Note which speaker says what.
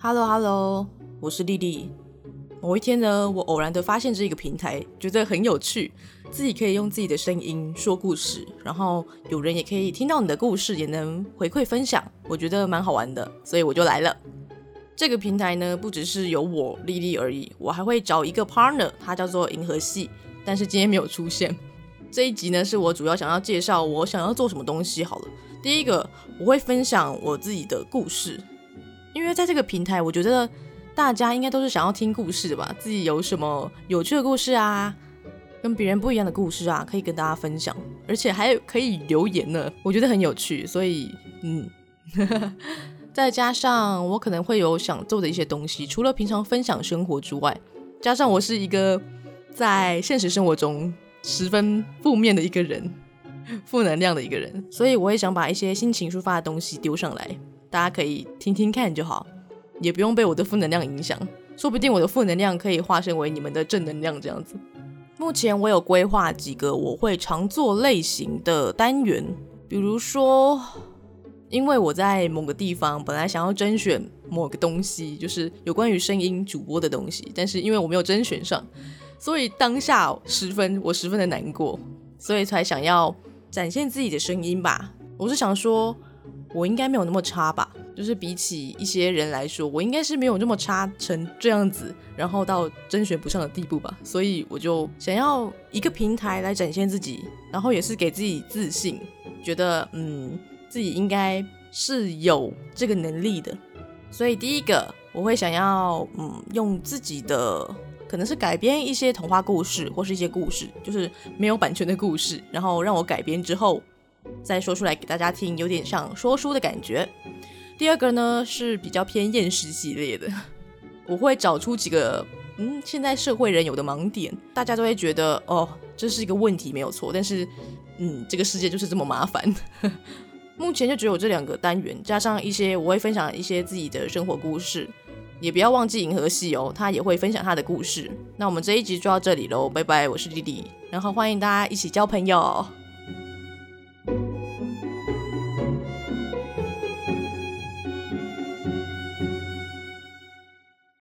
Speaker 1: Hello Hello，我是丽丽。某一天呢，我偶然的发现这个平台，觉得很有趣，自己可以用自己的声音说故事，然后有人也可以听到你的故事，也能回馈分享，我觉得蛮好玩的，所以我就来了。这个平台呢，不只是有我丽丽而已，我还会找一个 partner，他叫做银河系，但是今天没有出现。这一集呢，是我主要想要介绍我想要做什么东西。好了，第一个我会分享我自己的故事，因为在这个平台，我觉得大家应该都是想要听故事的吧，自己有什么有趣的故事啊，跟别人不一样的故事啊，可以跟大家分享，而且还可以留言呢，我觉得很有趣，所以嗯。再加上我可能会有想做的一些东西，除了平常分享生活之外，加上我是一个在现实生活中十分负面的一个人，负能量的一个人，所以我也想把一些心情抒发的东西丢上来，大家可以听听看就好，也不用被我的负能量影响，说不定我的负能量可以化身为你们的正能量这样子。目前我有规划几个我会常做类型的单元，比如说。因为我在某个地方本来想要甄选某个东西，就是有关于声音主播的东西，但是因为我没有甄选上，所以当下十分我十分的难过，所以才想要展现自己的声音吧。我是想说，我应该没有那么差吧，就是比起一些人来说，我应该是没有那么差成这样子，然后到甄选不上的地步吧。所以我就想要一个平台来展现自己，然后也是给自己自信，觉得嗯。自己应该是有这个能力的，所以第一个我会想要，嗯，用自己的可能是改编一些童话故事或是一些故事，就是没有版权的故事，然后让我改编之后再说出来给大家听，有点像说书的感觉。第二个呢是比较偏厌世系列的，我会找出几个嗯现在社会人有的盲点，大家都会觉得哦这是一个问题没有错，但是嗯这个世界就是这么麻烦。目前就只有这两个单元，加上一些我会分享一些自己的生活故事，也不要忘记银河系哦，他也会分享他的故事。那我们这一集就到这里喽，拜拜，我是弟弟，然后欢迎大家一起交朋友。